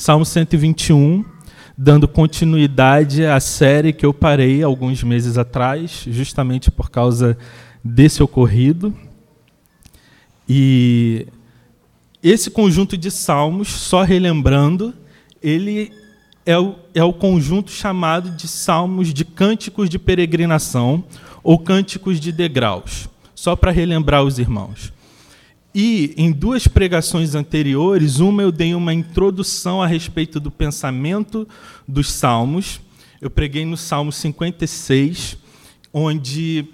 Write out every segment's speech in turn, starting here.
Salmo 121, dando continuidade à série que eu parei alguns meses atrás, justamente por causa desse ocorrido. E esse conjunto de salmos, só relembrando, ele é o, é o conjunto chamado de salmos de cânticos de peregrinação ou cânticos de degraus, só para relembrar os irmãos. E em duas pregações anteriores, uma eu dei uma introdução a respeito do pensamento dos salmos. Eu preguei no Salmo 56, onde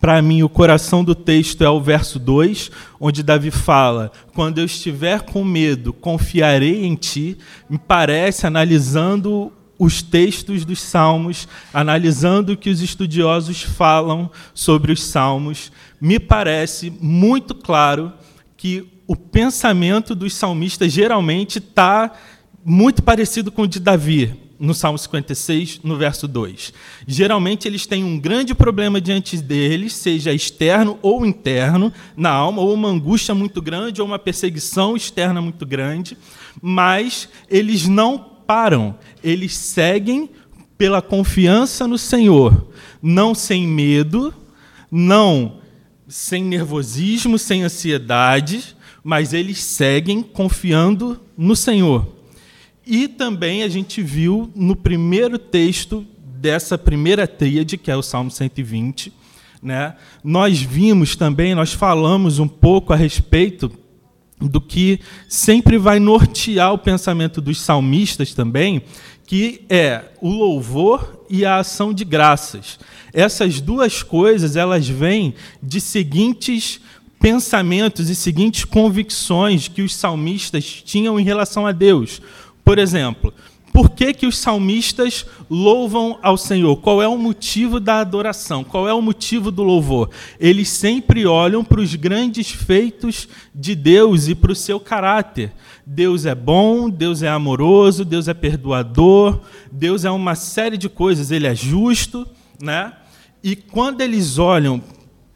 para mim o coração do texto é o verso 2, onde Davi fala: "Quando eu estiver com medo, confiarei em ti". Me parece analisando os textos dos salmos, analisando o que os estudiosos falam sobre os salmos, me parece muito claro que o pensamento dos salmistas geralmente está muito parecido com o de Davi, no Salmo 56, no verso 2. Geralmente eles têm um grande problema diante deles, seja externo ou interno, na alma, ou uma angústia muito grande, ou uma perseguição externa muito grande, mas eles não param, eles seguem pela confiança no Senhor, não sem medo, não sem nervosismo, sem ansiedade, mas eles seguem confiando no Senhor. E também a gente viu no primeiro texto dessa primeira tríade, que é o Salmo 120, né? Nós vimos também, nós falamos um pouco a respeito do que sempre vai nortear o pensamento dos salmistas também, que é o louvor e a ação de graças. Essas duas coisas, elas vêm de seguintes pensamentos e seguintes convicções que os salmistas tinham em relação a Deus. Por exemplo, por que, que os salmistas louvam ao Senhor? Qual é o motivo da adoração? Qual é o motivo do louvor? Eles sempre olham para os grandes feitos de Deus e para o seu caráter. Deus é bom, Deus é amoroso, Deus é perdoador, Deus é uma série de coisas, ele é justo, né? E quando eles olham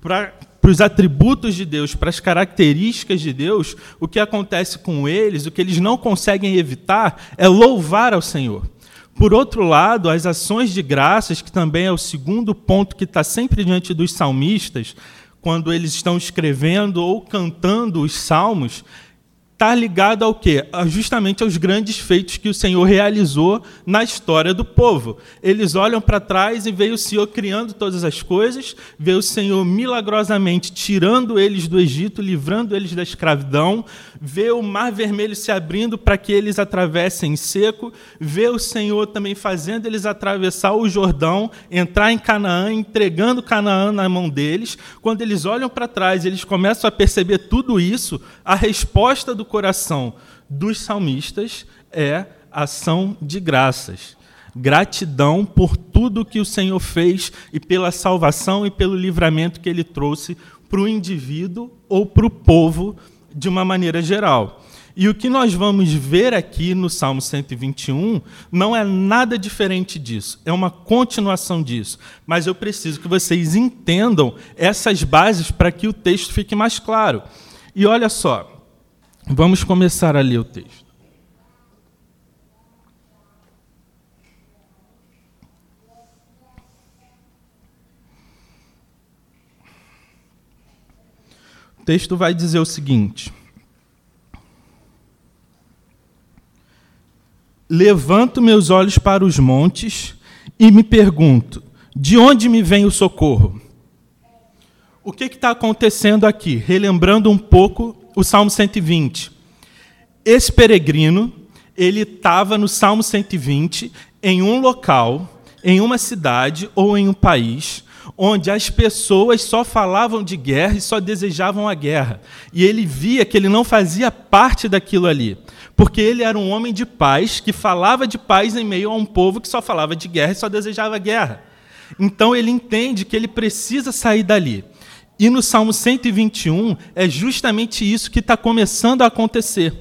para para os atributos de Deus, para as características de Deus, o que acontece com eles, o que eles não conseguem evitar, é louvar ao Senhor. Por outro lado, as ações de graças, que também é o segundo ponto que está sempre diante dos salmistas, quando eles estão escrevendo ou cantando os salmos, está ligado ao quê? Justamente aos grandes feitos que o Senhor realizou na história do povo. Eles olham para trás e veem o Senhor criando todas as coisas, vê o Senhor milagrosamente tirando eles do Egito, livrando eles da escravidão, vê o mar vermelho se abrindo para que eles atravessem seco, vê o Senhor também fazendo eles atravessar o Jordão, entrar em Canaã, entregando Canaã na mão deles. Quando eles olham para trás, eles começam a perceber tudo isso, a resposta do coração dos salmistas é ação de graças. Gratidão por tudo que o Senhor fez e pela salvação e pelo livramento que ele trouxe para o indivíduo ou para o povo de uma maneira geral. E o que nós vamos ver aqui no Salmo 121 não é nada diferente disso, é uma continuação disso. Mas eu preciso que vocês entendam essas bases para que o texto fique mais claro. E olha só, Vamos começar a ler o texto. O texto vai dizer o seguinte: Levanto meus olhos para os montes e me pergunto: de onde me vem o socorro? O que está acontecendo aqui? Relembrando um pouco o Salmo 120. Esse peregrino, ele estava no Salmo 120 em um local, em uma cidade ou em um país, onde as pessoas só falavam de guerra e só desejavam a guerra. E ele via que ele não fazia parte daquilo ali, porque ele era um homem de paz que falava de paz em meio a um povo que só falava de guerra e só desejava guerra. Então ele entende que ele precisa sair dali. E no Salmo 121 é justamente isso que está começando a acontecer.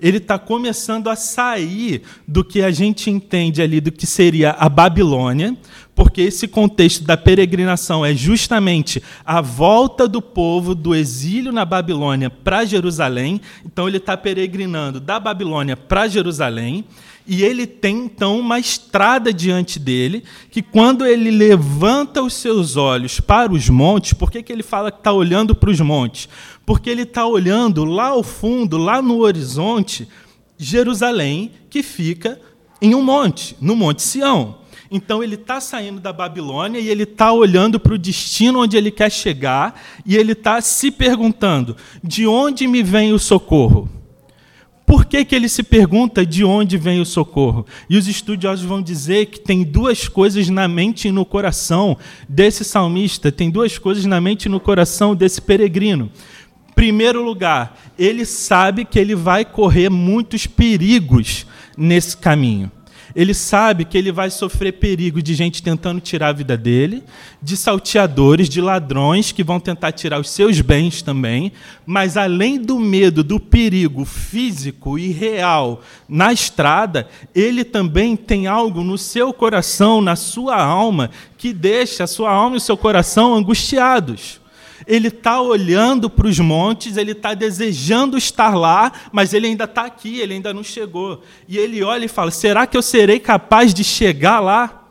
Ele está começando a sair do que a gente entende ali do que seria a Babilônia, porque esse contexto da peregrinação é justamente a volta do povo do exílio na Babilônia para Jerusalém. Então, ele está peregrinando da Babilônia para Jerusalém. E ele tem então uma estrada diante dele, que quando ele levanta os seus olhos para os montes, por que, que ele fala que está olhando para os montes? Porque ele está olhando lá ao fundo, lá no horizonte, Jerusalém, que fica em um monte, no Monte Sião. Então ele está saindo da Babilônia e ele está olhando para o destino onde ele quer chegar e ele está se perguntando: de onde me vem o socorro? Por que, que ele se pergunta de onde vem o socorro? E os estudiosos vão dizer que tem duas coisas na mente e no coração desse salmista, tem duas coisas na mente e no coração desse peregrino. Primeiro lugar, ele sabe que ele vai correr muitos perigos nesse caminho. Ele sabe que ele vai sofrer perigo de gente tentando tirar a vida dele, de salteadores, de ladrões que vão tentar tirar os seus bens também, mas além do medo, do perigo físico e real na estrada, ele também tem algo no seu coração, na sua alma, que deixa a sua alma e o seu coração angustiados ele está olhando para os montes, ele está desejando estar lá, mas ele ainda está aqui, ele ainda não chegou. E ele olha e fala: será que eu serei capaz de chegar lá?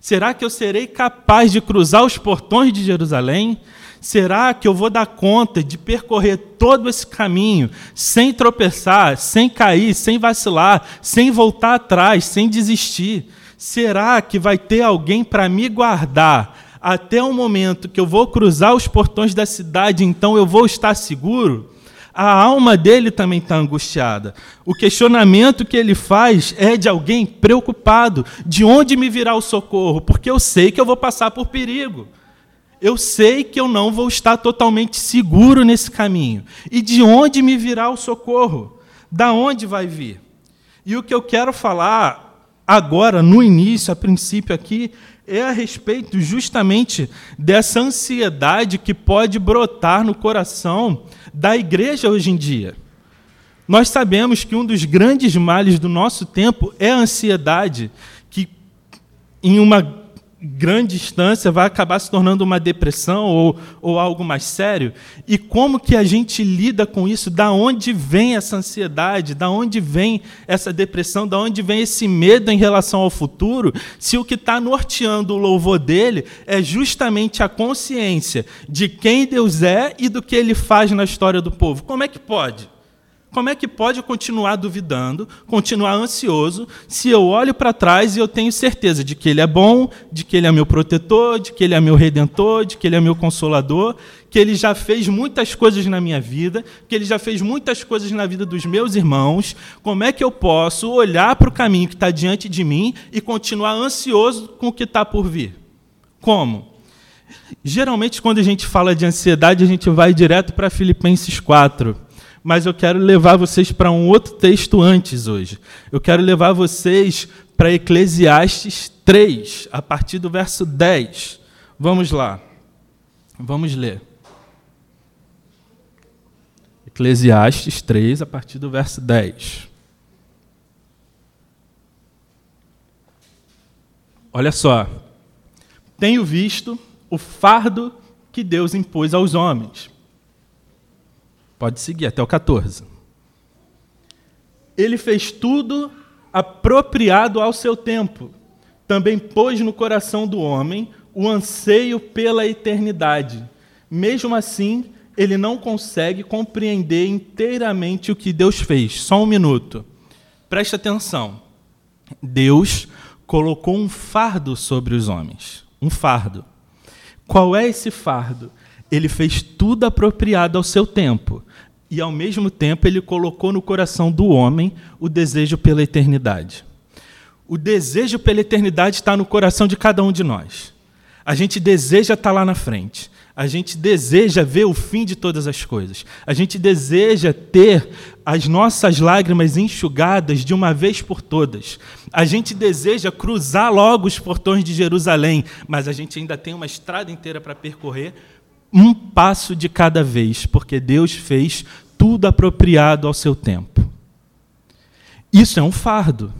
Será que eu serei capaz de cruzar os portões de Jerusalém? Será que eu vou dar conta de percorrer todo esse caminho sem tropeçar, sem cair, sem vacilar, sem voltar atrás, sem desistir? Será que vai ter alguém para me guardar até o momento que eu vou cruzar os portões da cidade, então eu vou estar seguro, a alma dele também está angustiada. O questionamento que ele faz é de alguém preocupado: de onde me virá o socorro? Porque eu sei que eu vou passar por perigo. Eu sei que eu não vou estar totalmente seguro nesse caminho. E de onde me virá o socorro? Da onde vai vir? E o que eu quero falar agora, no início, a princípio aqui, é a respeito justamente dessa ansiedade que pode brotar no coração da igreja hoje em dia. Nós sabemos que um dos grandes males do nosso tempo é a ansiedade, que em uma grande instância vai acabar se tornando uma depressão ou, ou algo mais sério. E como que a gente lida com isso? Da onde vem essa ansiedade? Da onde vem essa depressão? Da onde vem esse medo em relação ao futuro? Se o que está norteando o louvor dele é justamente a consciência de quem Deus é e do que ele faz na história do povo. Como é que pode? Como é que pode continuar duvidando, continuar ansioso, se eu olho para trás e eu tenho certeza de que Ele é bom, de que Ele é meu protetor, de que Ele é meu redentor, de que Ele é meu consolador, que Ele já fez muitas coisas na minha vida, que Ele já fez muitas coisas na vida dos meus irmãos? Como é que eu posso olhar para o caminho que está diante de mim e continuar ansioso com o que está por vir? Como? Geralmente, quando a gente fala de ansiedade, a gente vai direto para Filipenses 4 mas eu quero levar vocês para um outro texto antes hoje. Eu quero levar vocês para Eclesiastes 3, a partir do verso 10. Vamos lá. Vamos ler. Eclesiastes 3, a partir do verso 10. Olha só. Tenho visto o fardo que Deus impôs aos homens Pode seguir até o 14. Ele fez tudo apropriado ao seu tempo. Também pôs no coração do homem o anseio pela eternidade. Mesmo assim, ele não consegue compreender inteiramente o que Deus fez. Só um minuto. Preste atenção. Deus colocou um fardo sobre os homens. Um fardo. Qual é esse fardo? Ele fez tudo apropriado ao seu tempo e, ao mesmo tempo, ele colocou no coração do homem o desejo pela eternidade. O desejo pela eternidade está no coração de cada um de nós. A gente deseja estar lá na frente. A gente deseja ver o fim de todas as coisas. A gente deseja ter as nossas lágrimas enxugadas de uma vez por todas. A gente deseja cruzar logo os portões de Jerusalém, mas a gente ainda tem uma estrada inteira para percorrer um passo de cada vez, porque Deus fez tudo apropriado ao seu tempo. Isso é um fardo.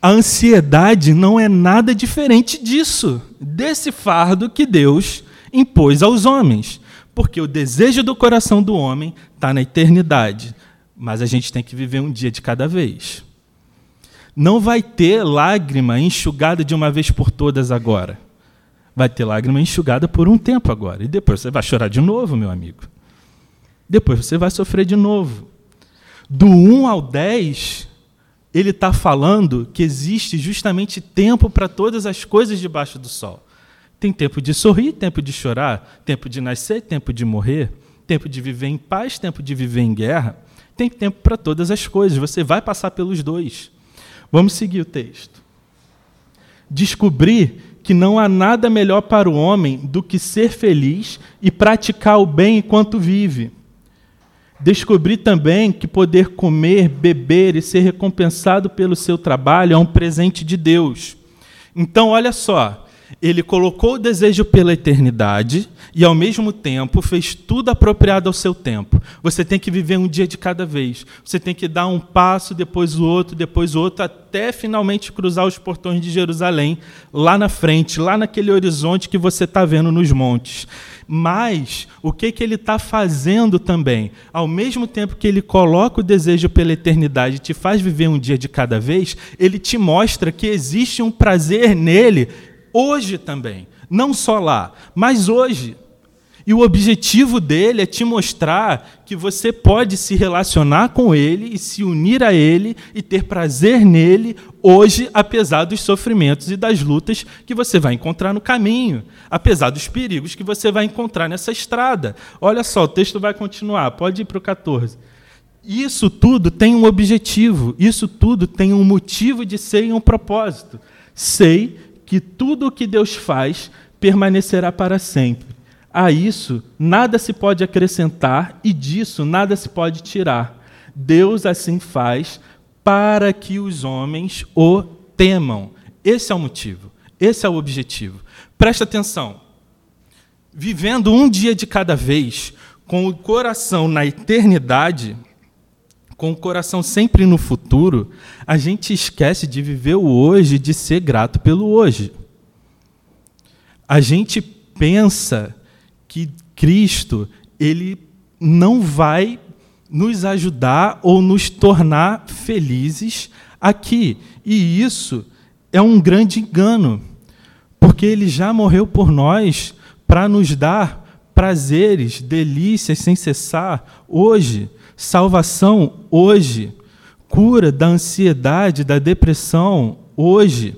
A ansiedade não é nada diferente disso, desse fardo que Deus impôs aos homens. Porque o desejo do coração do homem está na eternidade. Mas a gente tem que viver um dia de cada vez. Não vai ter lágrima enxugada de uma vez por todas agora. Vai ter lágrima enxugada por um tempo agora. E depois você vai chorar de novo, meu amigo. Depois você vai sofrer de novo. Do 1 ao 10, ele está falando que existe justamente tempo para todas as coisas debaixo do sol. Tem tempo de sorrir, tempo de chorar, tempo de nascer, tempo de morrer, tempo de viver em paz, tempo de viver em guerra. Tem tempo para todas as coisas. Você vai passar pelos dois. Vamos seguir o texto. Descobrir que não há nada melhor para o homem do que ser feliz e praticar o bem enquanto vive Descobri também que poder comer, beber e ser recompensado pelo seu trabalho é um presente de Deus. Então, olha só, ele colocou o desejo pela eternidade e, ao mesmo tempo, fez tudo apropriado ao seu tempo. Você tem que viver um dia de cada vez. Você tem que dar um passo, depois o outro, depois o outro, até finalmente cruzar os portões de Jerusalém, lá na frente, lá naquele horizonte que você está vendo nos montes. Mas o que, que ele está fazendo também? Ao mesmo tempo que ele coloca o desejo pela eternidade e te faz viver um dia de cada vez, ele te mostra que existe um prazer nele hoje também. Não só lá, mas hoje. E o objetivo dele é te mostrar que você pode se relacionar com ele e se unir a ele e ter prazer nele hoje, apesar dos sofrimentos e das lutas que você vai encontrar no caminho, apesar dos perigos que você vai encontrar nessa estrada. Olha só, o texto vai continuar, pode ir para o 14. Isso tudo tem um objetivo, isso tudo tem um motivo de ser e um propósito. Sei que tudo o que Deus faz permanecerá para sempre a isso nada se pode acrescentar e disso nada se pode tirar. Deus assim faz para que os homens o temam. Esse é o motivo, esse é o objetivo. Presta atenção. Vivendo um dia de cada vez, com o coração na eternidade, com o coração sempre no futuro, a gente esquece de viver o hoje, de ser grato pelo hoje. A gente pensa que Cristo ele não vai nos ajudar ou nos tornar felizes aqui. E isso é um grande engano, porque ele já morreu por nós para nos dar prazeres, delícias sem cessar hoje, salvação hoje, cura da ansiedade, da depressão hoje.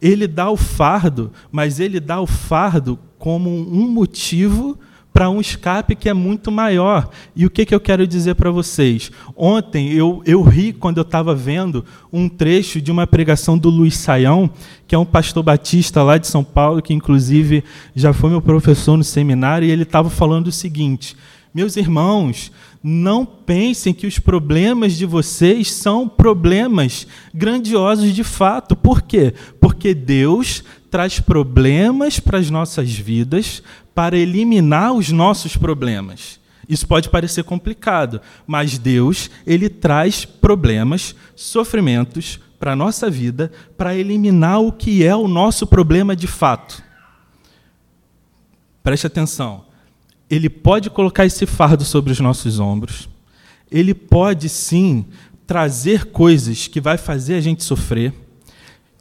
Ele dá o fardo, mas ele dá o fardo como um motivo para um escape que é muito maior. E o que, que eu quero dizer para vocês? Ontem eu, eu ri quando eu estava vendo um trecho de uma pregação do Luiz Saião, que é um pastor batista lá de São Paulo, que inclusive já foi meu professor no seminário, e ele estava falando o seguinte: Meus irmãos, não pensem que os problemas de vocês são problemas grandiosos de fato. Por quê? Porque Deus traz problemas para as nossas vidas para eliminar os nossos problemas. Isso pode parecer complicado, mas Deus, ele traz problemas, sofrimentos para a nossa vida para eliminar o que é o nosso problema de fato. Preste atenção. Ele pode colocar esse fardo sobre os nossos ombros. Ele pode sim trazer coisas que vai fazer a gente sofrer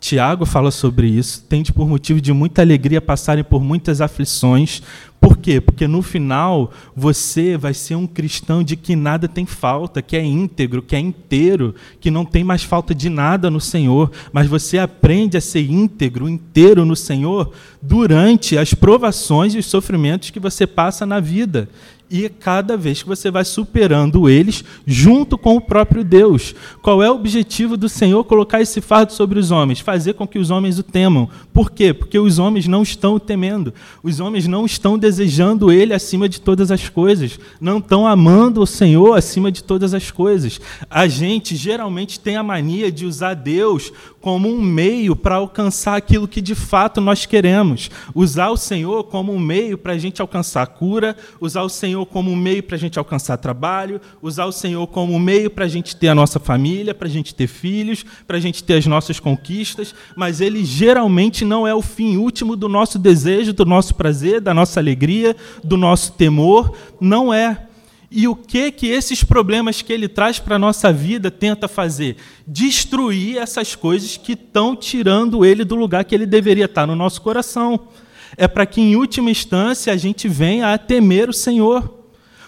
Tiago fala sobre isso. Tende por motivo de muita alegria passarem por muitas aflições. Por quê? Porque no final você vai ser um cristão de que nada tem falta, que é íntegro, que é inteiro, que não tem mais falta de nada no Senhor. Mas você aprende a ser íntegro, inteiro no Senhor durante as provações e os sofrimentos que você passa na vida e cada vez que você vai superando eles junto com o próprio Deus. Qual é o objetivo do Senhor colocar esse fardo sobre os homens? Fazer com que os homens o temam. Por quê? Porque os homens não estão o temendo. Os homens não estão desejando ele acima de todas as coisas. Não estão amando o Senhor acima de todas as coisas. A gente geralmente tem a mania de usar Deus como um meio para alcançar aquilo que de fato nós queremos. Usar o Senhor como um meio para a gente alcançar cura, usar o Senhor Senhor como um meio para a gente alcançar trabalho, usar o Senhor como um meio para a gente ter a nossa família, para a gente ter filhos, para a gente ter as nossas conquistas, mas ele geralmente não é o fim último do nosso desejo, do nosso prazer, da nossa alegria, do nosso temor. Não é. E o que que esses problemas que ele traz para a nossa vida tenta fazer? Destruir essas coisas que estão tirando ele do lugar que ele deveria estar no nosso coração. É para que, em última instância, a gente venha a temer o Senhor.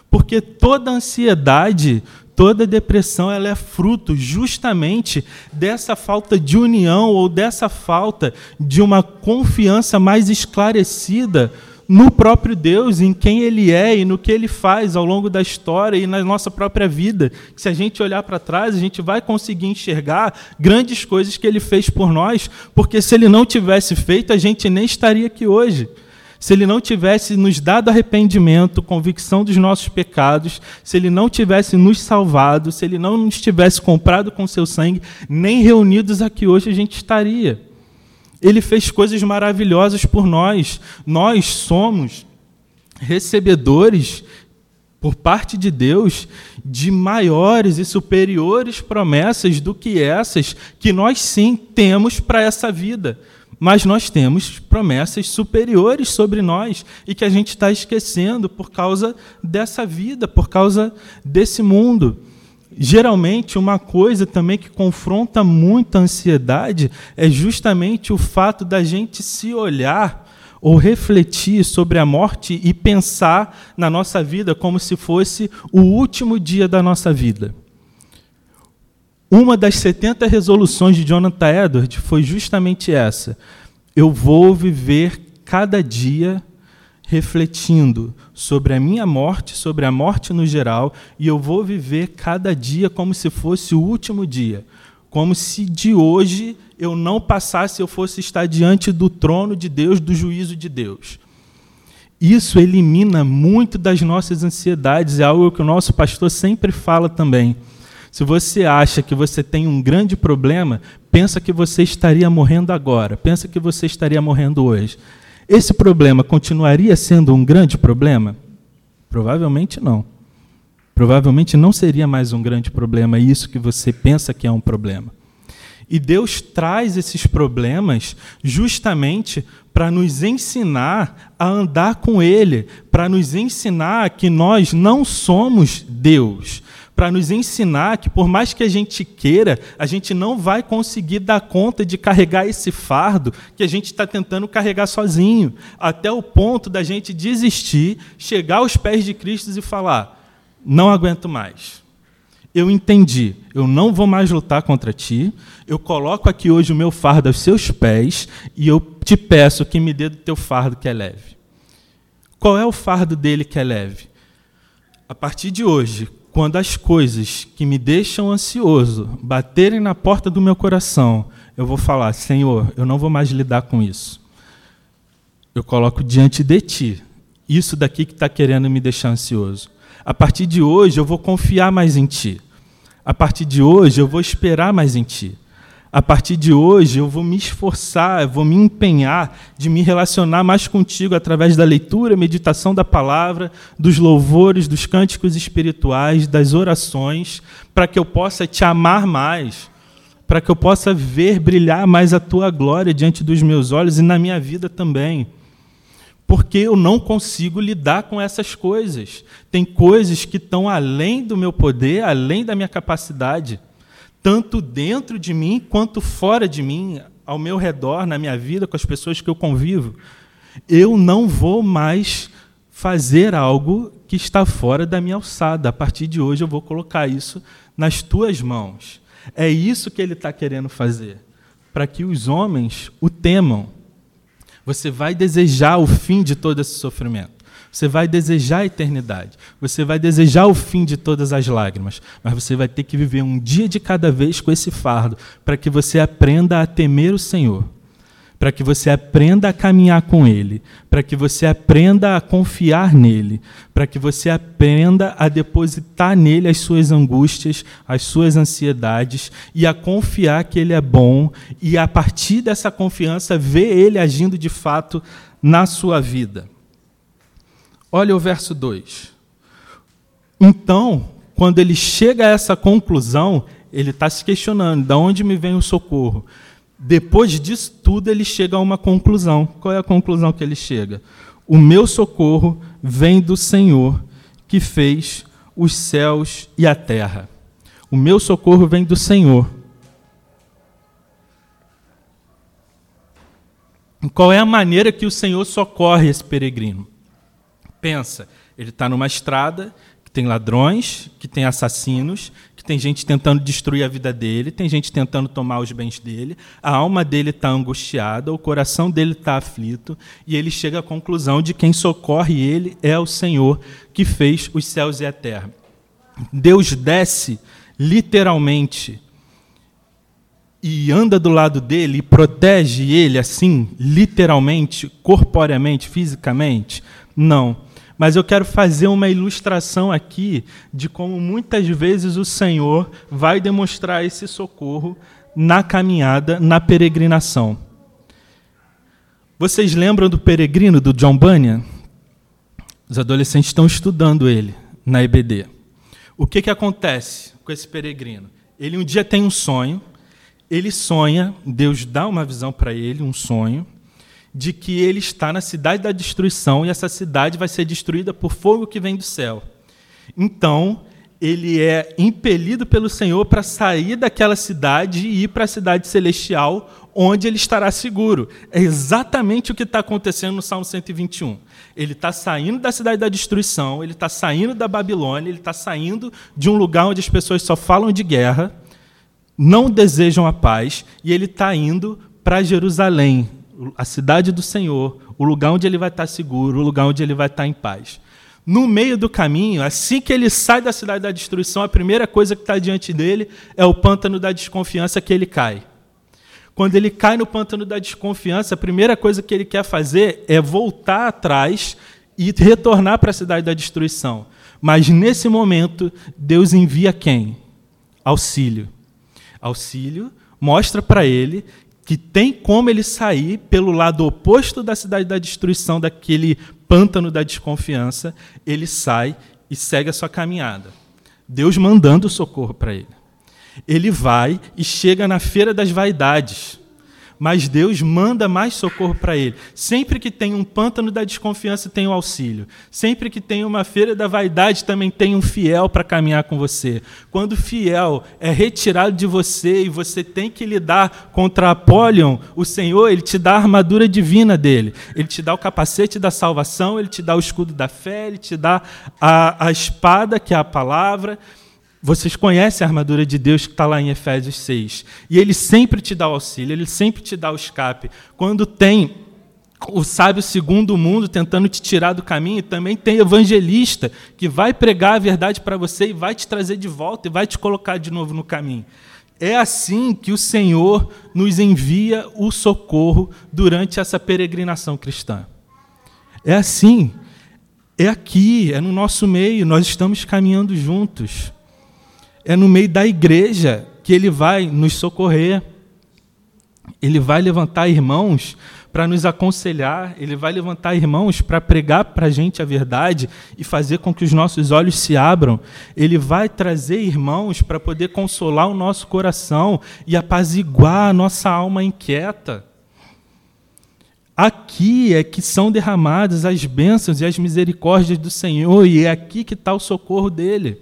Porque toda ansiedade, toda depressão, ela é fruto justamente dessa falta de união ou dessa falta de uma confiança mais esclarecida no próprio Deus, em quem Ele é e no que Ele faz ao longo da história e na nossa própria vida. Se a gente olhar para trás, a gente vai conseguir enxergar grandes coisas que Ele fez por nós, porque se Ele não tivesse feito, a gente nem estaria aqui hoje. Se Ele não tivesse nos dado arrependimento, convicção dos nossos pecados, se Ele não tivesse nos salvado, se Ele não nos tivesse comprado com seu sangue, nem reunidos aqui hoje a gente estaria. Ele fez coisas maravilhosas por nós. Nós somos recebedores por parte de Deus de maiores e superiores promessas do que essas que nós sim temos para essa vida. Mas nós temos promessas superiores sobre nós e que a gente está esquecendo por causa dessa vida, por causa desse mundo. Geralmente, uma coisa também que confronta muito a ansiedade é justamente o fato da gente se olhar ou refletir sobre a morte e pensar na nossa vida como se fosse o último dia da nossa vida. Uma das 70 resoluções de Jonathan Edwards foi justamente essa: eu vou viver cada dia refletindo sobre a minha morte, sobre a morte no geral, e eu vou viver cada dia como se fosse o último dia, como se de hoje eu não passasse, eu fosse estar diante do trono de Deus, do juízo de Deus. Isso elimina muito das nossas ansiedades, é algo que o nosso pastor sempre fala também. Se você acha que você tem um grande problema, pensa que você estaria morrendo agora, pensa que você estaria morrendo hoje. Esse problema continuaria sendo um grande problema? Provavelmente não. Provavelmente não seria mais um grande problema isso que você pensa que é um problema. E Deus traz esses problemas justamente para nos ensinar a andar com Ele, para nos ensinar que nós não somos Deus, para nos ensinar que, por mais que a gente queira, a gente não vai conseguir dar conta de carregar esse fardo que a gente está tentando carregar sozinho, até o ponto da gente desistir, chegar aos pés de Cristo e falar: não aguento mais. Eu entendi, eu não vou mais lutar contra ti, eu coloco aqui hoje o meu fardo aos seus pés e eu te peço que me dê do teu fardo que é leve. Qual é o fardo dele que é leve? A partir de hoje, quando as coisas que me deixam ansioso baterem na porta do meu coração, eu vou falar: Senhor, eu não vou mais lidar com isso. Eu coloco diante de ti isso daqui que está querendo me deixar ansioso. A partir de hoje, eu vou confiar mais em ti. A partir de hoje, eu vou esperar mais em ti a partir de hoje eu vou me esforçar, vou me empenhar de me relacionar mais contigo através da leitura, meditação da palavra, dos louvores, dos cânticos espirituais, das orações, para que eu possa te amar mais, para que eu possa ver brilhar mais a tua glória diante dos meus olhos e na minha vida também. Porque eu não consigo lidar com essas coisas. Tem coisas que estão além do meu poder, além da minha capacidade tanto dentro de mim quanto fora de mim, ao meu redor, na minha vida, com as pessoas que eu convivo. Eu não vou mais fazer algo que está fora da minha alçada. A partir de hoje eu vou colocar isso nas tuas mãos. É isso que ele está querendo fazer, para que os homens o temam. Você vai desejar o fim de todo esse sofrimento. Você vai desejar a eternidade. Você vai desejar o fim de todas as lágrimas. Mas você vai ter que viver um dia de cada vez com esse fardo, para que você aprenda a temer o Senhor. Para que você aprenda a caminhar com Ele. Para que você aprenda a confiar nele. Para que você aprenda a depositar nele as suas angústias, as suas ansiedades e a confiar que Ele é bom. E a partir dessa confiança, ver Ele agindo de fato na sua vida. Olha o verso 2. Então, quando ele chega a essa conclusão, ele está se questionando: de onde me vem o socorro? Depois disso tudo, ele chega a uma conclusão. Qual é a conclusão que ele chega? O meu socorro vem do Senhor, que fez os céus e a terra. O meu socorro vem do Senhor. Qual é a maneira que o Senhor socorre esse peregrino? Pensa, ele está numa estrada que tem ladrões, que tem assassinos, que tem gente tentando destruir a vida dele, tem gente tentando tomar os bens dele, a alma dele está angustiada, o coração dele está aflito, e ele chega à conclusão de quem socorre ele é o Senhor que fez os céus e a terra. Deus desce literalmente e anda do lado dele e protege ele assim, literalmente, corporeamente, fisicamente? Não mas eu quero fazer uma ilustração aqui de como muitas vezes o Senhor vai demonstrar esse socorro na caminhada, na peregrinação. Vocês lembram do peregrino do John Bunyan? Os adolescentes estão estudando ele na EBD. O que, que acontece com esse peregrino? Ele um dia tem um sonho, ele sonha, Deus dá uma visão para ele, um sonho, de que ele está na cidade da destruição e essa cidade vai ser destruída por fogo que vem do céu. Então, ele é impelido pelo Senhor para sair daquela cidade e ir para a cidade celestial, onde ele estará seguro. É exatamente o que está acontecendo no Salmo 121. Ele está saindo da cidade da destruição, ele está saindo da Babilônia, ele está saindo de um lugar onde as pessoas só falam de guerra, não desejam a paz, e ele está indo para Jerusalém, a cidade do Senhor, o lugar onde ele vai estar seguro, o lugar onde ele vai estar em paz. No meio do caminho, assim que ele sai da cidade da destruição, a primeira coisa que está diante dele é o pântano da desconfiança que ele cai. Quando ele cai no pântano da desconfiança, a primeira coisa que ele quer fazer é voltar atrás e retornar para a cidade da destruição. Mas nesse momento, Deus envia quem? Auxílio. Auxílio mostra para ele que tem como ele sair pelo lado oposto da cidade da destruição, daquele pântano da desconfiança, ele sai e segue a sua caminhada. Deus mandando socorro para ele. Ele vai e chega na feira das vaidades mas Deus manda mais socorro para ele. Sempre que tem um pântano da desconfiança, tem o um auxílio. Sempre que tem uma feira da vaidade, também tem um fiel para caminhar com você. Quando o fiel é retirado de você e você tem que lidar contra Apolion, o Senhor, ele te dá a armadura divina dele. Ele te dá o capacete da salvação, ele te dá o escudo da fé, ele te dá a, a espada, que é a palavra. Vocês conhecem a armadura de Deus que está lá em Efésios 6. E ele sempre te dá o auxílio, ele sempre te dá o escape. Quando tem o sábio segundo o mundo tentando te tirar do caminho, também tem evangelista que vai pregar a verdade para você e vai te trazer de volta e vai te colocar de novo no caminho. É assim que o Senhor nos envia o socorro durante essa peregrinação cristã. É assim. É aqui, é no nosso meio, nós estamos caminhando juntos é no meio da igreja que ele vai nos socorrer. Ele vai levantar irmãos para nos aconselhar, ele vai levantar irmãos para pregar para a gente a verdade e fazer com que os nossos olhos se abram. Ele vai trazer irmãos para poder consolar o nosso coração e apaziguar a nossa alma inquieta. Aqui é que são derramadas as bênçãos e as misericórdias do Senhor, e é aqui que está o socorro dele.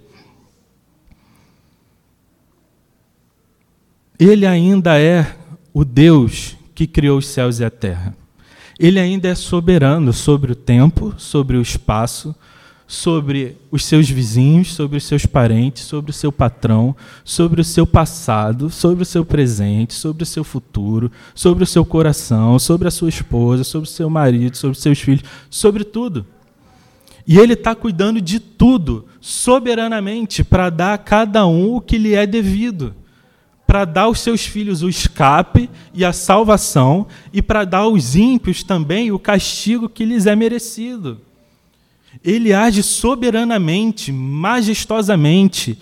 Ele ainda é o Deus que criou os céus e a terra. Ele ainda é soberano sobre o tempo, sobre o espaço, sobre os seus vizinhos, sobre os seus parentes, sobre o seu patrão, sobre o seu passado, sobre o seu presente, sobre o seu futuro, sobre o seu coração, sobre a sua esposa, sobre o seu marido, sobre os seus filhos, sobre tudo. E ele está cuidando de tudo, soberanamente, para dar a cada um o que lhe é devido para dar aos seus filhos o escape e a salvação, e para dar aos ímpios também o castigo que lhes é merecido. Ele age soberanamente, majestosamente,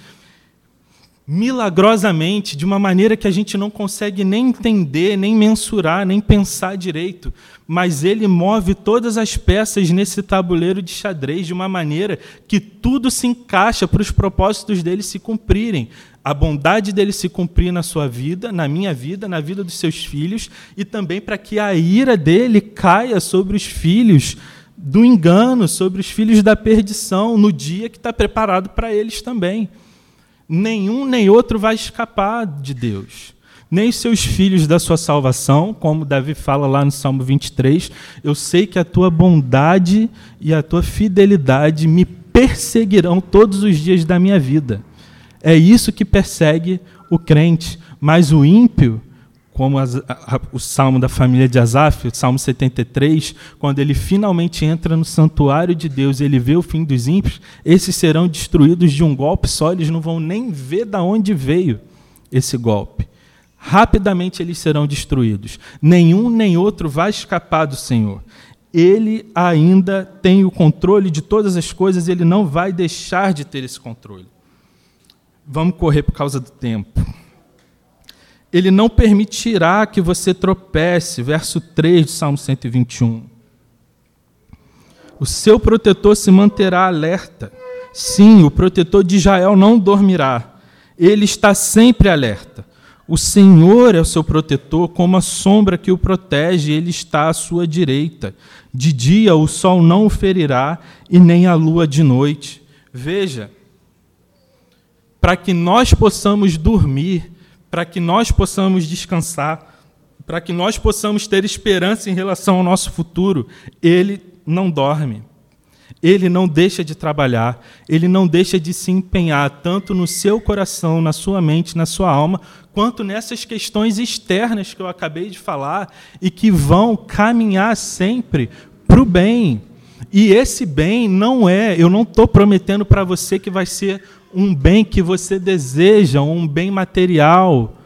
milagrosamente, de uma maneira que a gente não consegue nem entender, nem mensurar, nem pensar direito, mas ele move todas as peças nesse tabuleiro de xadrez de uma maneira que tudo se encaixa para os propósitos dele se cumprirem. A bondade dele se cumprir na sua vida, na minha vida, na vida dos seus filhos, e também para que a ira dele caia sobre os filhos do engano, sobre os filhos da perdição, no dia que está preparado para eles também. Nenhum nem outro vai escapar de Deus nem seus filhos da sua salvação, como Davi fala lá no Salmo 23. Eu sei que a tua bondade e a tua fidelidade me perseguirão todos os dias da minha vida. É isso que persegue o crente, mas o ímpio, como a, a, o salmo da família de Asaf, o salmo 73, quando ele finalmente entra no santuário de Deus e ele vê o fim dos ímpios, esses serão destruídos de um golpe só, eles não vão nem ver de onde veio esse golpe rapidamente eles serão destruídos. Nenhum nem outro vai escapar do Senhor. Ele ainda tem o controle de todas as coisas, ele não vai deixar de ter esse controle. Vamos correr por causa do tempo. Ele não permitirá que você tropece, verso 3 de Salmo 121. O seu protetor se manterá alerta. Sim, o protetor de Israel não dormirá. Ele está sempre alerta. O Senhor é o seu protetor, como a sombra que o protege, ele está à sua direita. De dia o sol não o ferirá, e nem a lua de noite. Veja, para que nós possamos dormir, para que nós possamos descansar, para que nós possamos ter esperança em relação ao nosso futuro, ele não dorme. Ele não deixa de trabalhar, ele não deixa de se empenhar tanto no seu coração, na sua mente, na sua alma, quanto nessas questões externas que eu acabei de falar e que vão caminhar sempre para o bem. E esse bem não é, eu não estou prometendo para você que vai ser um bem que você deseja, um bem material,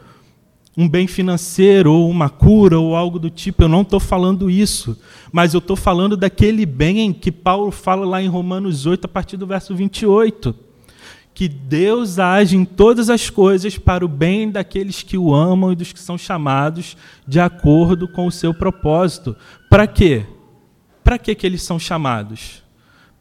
um bem financeiro, ou uma cura, ou algo do tipo. Eu não estou falando isso. Mas eu estou falando daquele bem que Paulo fala lá em Romanos 8, a partir do verso 28. Que Deus age em todas as coisas para o bem daqueles que o amam e dos que são chamados de acordo com o seu propósito. Para quê? Para que, que eles são chamados?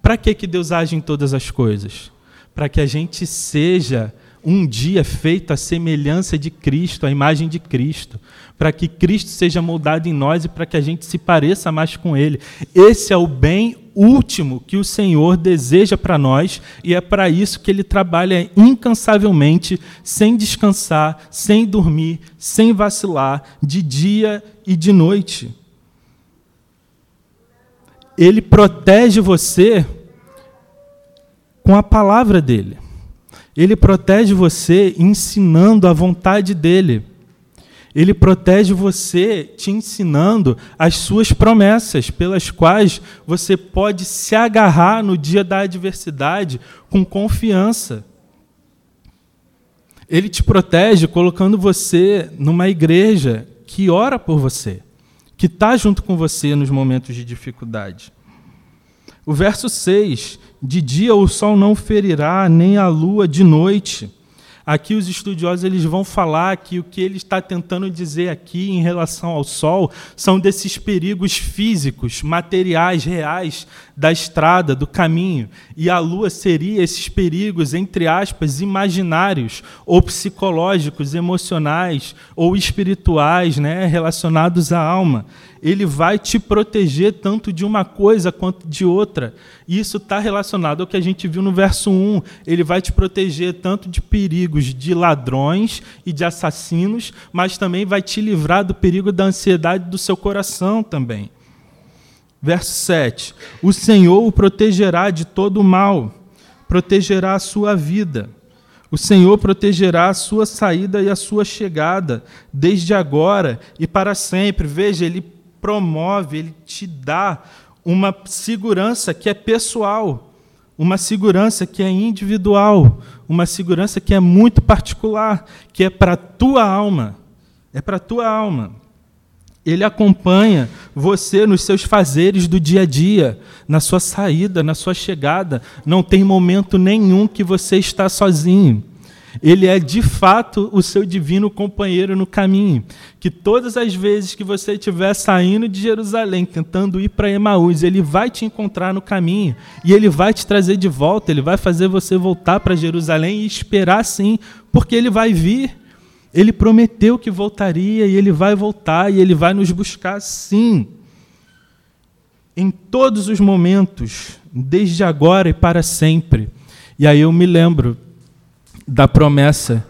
Para que, que Deus age em todas as coisas? Para que a gente seja um dia feito à semelhança de Cristo, à imagem de Cristo, para que Cristo seja moldado em nós e para que a gente se pareça mais com Ele. Esse é o bem último que o Senhor deseja para nós e é para isso que Ele trabalha incansavelmente, sem descansar, sem dormir, sem vacilar, de dia e de noite. Ele protege você com a palavra dele. Ele protege você ensinando a vontade dele. Ele protege você te ensinando as suas promessas, pelas quais você pode se agarrar no dia da adversidade com confiança. Ele te protege colocando você numa igreja que ora por você, que está junto com você nos momentos de dificuldade. O verso 6 de dia o sol não ferirá, nem a lua de noite. Aqui os estudiosos eles vão falar que o que ele está tentando dizer aqui em relação ao sol são desses perigos físicos, materiais, reais da estrada, do caminho. E a lua seria esses perigos, entre aspas, imaginários, ou psicológicos, emocionais, ou espirituais, né, relacionados à alma. Ele vai te proteger tanto de uma coisa quanto de outra. E isso está relacionado ao que a gente viu no verso 1. Ele vai te proteger tanto de perigos de ladrões e de assassinos, mas também vai te livrar do perigo da ansiedade do seu coração também. Verso 7: O Senhor o protegerá de todo o mal, protegerá a sua vida. O Senhor protegerá a sua saída e a sua chegada, desde agora e para sempre. Veja, ele promove, ele te dá uma segurança que é pessoal, uma segurança que é individual, uma segurança que é muito particular, que é para a tua alma. É para a tua alma. Ele acompanha você nos seus fazeres do dia a dia, na sua saída, na sua chegada. Não tem momento nenhum que você está sozinho. Ele é de fato o seu divino companheiro no caminho. Que todas as vezes que você estiver saindo de Jerusalém, tentando ir para Emaús, ele vai te encontrar no caminho e ele vai te trazer de volta, ele vai fazer você voltar para Jerusalém e esperar sim, porque ele vai vir. Ele prometeu que voltaria e ele vai voltar e ele vai nos buscar sim. Em todos os momentos, desde agora e para sempre. E aí eu me lembro da promessa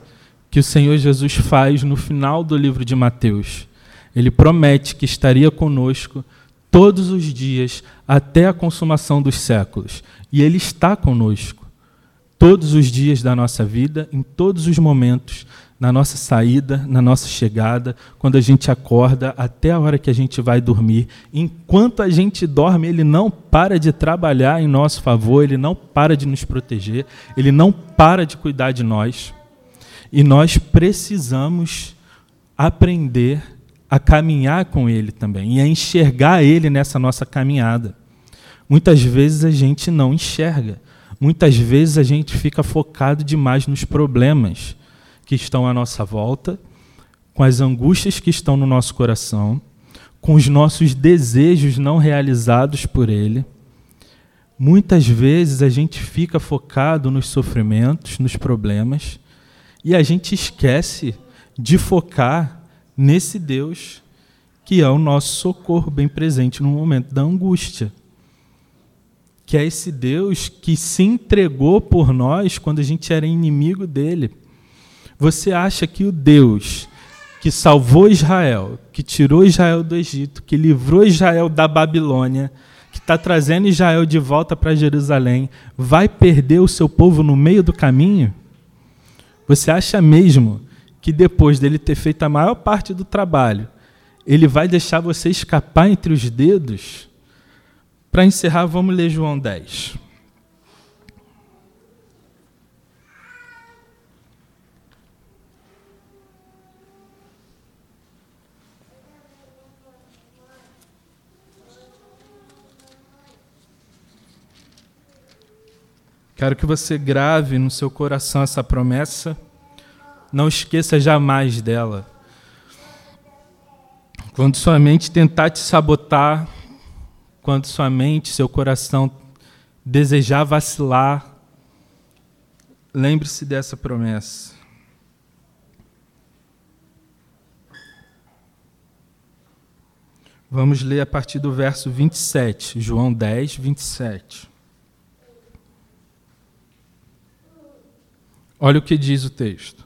que o Senhor Jesus faz no final do livro de Mateus. Ele promete que estaria conosco todos os dias até a consumação dos séculos. E Ele está conosco todos os dias da nossa vida, em todos os momentos, na nossa saída, na nossa chegada, quando a gente acorda, até a hora que a gente vai dormir. Enquanto a gente dorme, Ele não para de trabalhar em nosso favor, Ele não para de nos proteger, Ele não para de cuidar de nós. E nós precisamos aprender a caminhar com Ele também e a enxergar Ele nessa nossa caminhada. Muitas vezes a gente não enxerga, muitas vezes a gente fica focado demais nos problemas que estão à nossa volta, com as angústias que estão no nosso coração, com os nossos desejos não realizados por Ele. Muitas vezes a gente fica focado nos sofrimentos, nos problemas, e a gente esquece de focar nesse Deus que é o nosso socorro bem presente no momento da angústia. Que é esse Deus que se entregou por nós quando a gente era inimigo dele você acha que o Deus que salvou Israel, que tirou Israel do Egito, que livrou Israel da Babilônia, que está trazendo Israel de volta para Jerusalém, vai perder o seu povo no meio do caminho? Você acha mesmo que depois dele ter feito a maior parte do trabalho, ele vai deixar você escapar entre os dedos? Para encerrar, vamos ler João 10. Quero que você grave no seu coração essa promessa. Não esqueça jamais dela. Quando sua mente tentar te sabotar, quando sua mente, seu coração desejar vacilar, lembre-se dessa promessa. Vamos ler a partir do verso 27, João 10, 27. Olha o que diz o texto.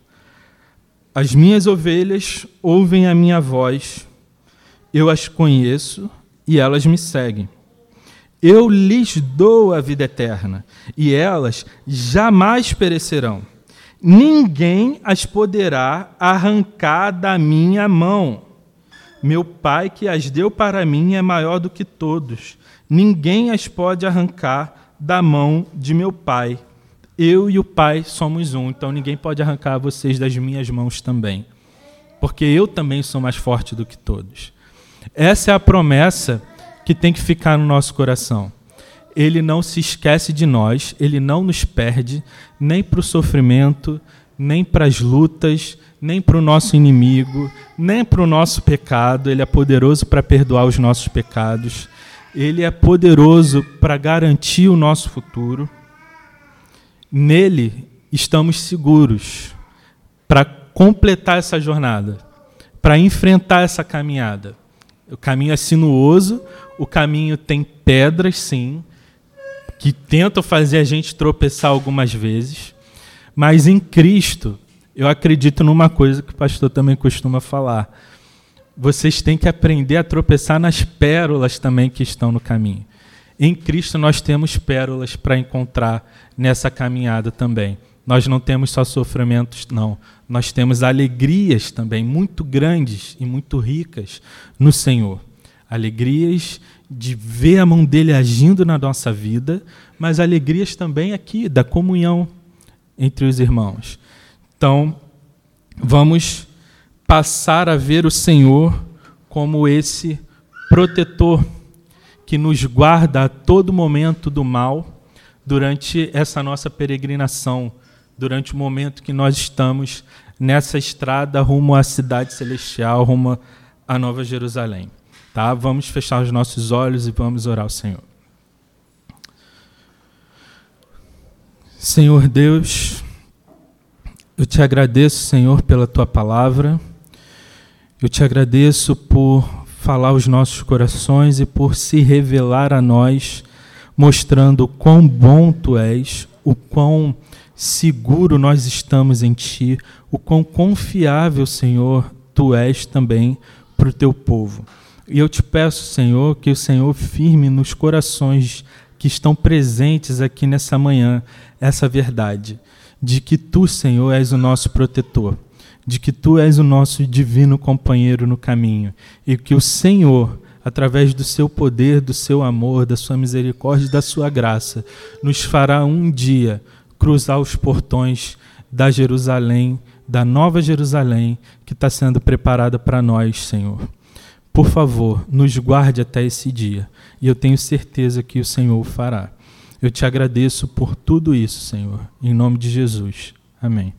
As minhas ovelhas ouvem a minha voz, eu as conheço e elas me seguem. Eu lhes dou a vida eterna e elas jamais perecerão. Ninguém as poderá arrancar da minha mão. Meu Pai que as deu para mim é maior do que todos. Ninguém as pode arrancar da mão de meu Pai eu e o Pai somos um, então ninguém pode arrancar vocês das minhas mãos também, porque eu também sou mais forte do que todos. Essa é a promessa que tem que ficar no nosso coração. Ele não se esquece de nós, ele não nos perde, nem para o sofrimento, nem para as lutas, nem para o nosso inimigo, nem para o nosso pecado. Ele é poderoso para perdoar os nossos pecados. Ele é poderoso para garantir o nosso futuro. Nele estamos seguros para completar essa jornada, para enfrentar essa caminhada. O caminho é sinuoso, o caminho tem pedras, sim, que tentam fazer a gente tropeçar algumas vezes, mas em Cristo, eu acredito numa coisa que o pastor também costuma falar. Vocês têm que aprender a tropeçar nas pérolas também que estão no caminho. Em Cristo nós temos pérolas para encontrar nessa caminhada também. Nós não temos só sofrimentos, não. Nós temos alegrias também muito grandes e muito ricas no Senhor. Alegrias de ver a mão dele agindo na nossa vida, mas alegrias também aqui da comunhão entre os irmãos. Então, vamos passar a ver o Senhor como esse protetor que nos guarda a todo momento do mal durante essa nossa peregrinação durante o momento que nós estamos nessa estrada rumo à cidade celestial, rumo à Nova Jerusalém. Tá? Vamos fechar os nossos olhos e vamos orar ao Senhor. Senhor Deus, eu te agradeço, Senhor, pela tua palavra. Eu te agradeço por falar aos nossos corações e por se revelar a nós, mostrando o quão bom tu és, o quão seguro nós estamos em ti, o quão confiável, Senhor, tu és também para o teu povo. E eu te peço, Senhor, que o Senhor firme nos corações que estão presentes aqui nessa manhã essa verdade de que tu, Senhor, és o nosso protetor, de que tu és o nosso divino companheiro no caminho e que o Senhor, através do seu poder, do seu amor, da sua misericórdia e da sua graça, nos fará um dia cruzar os portões da Jerusalém, da nova Jerusalém que está sendo preparada para nós, Senhor. Por favor, nos guarde até esse dia, e eu tenho certeza que o Senhor o fará. Eu te agradeço por tudo isso, Senhor. Em nome de Jesus. Amém.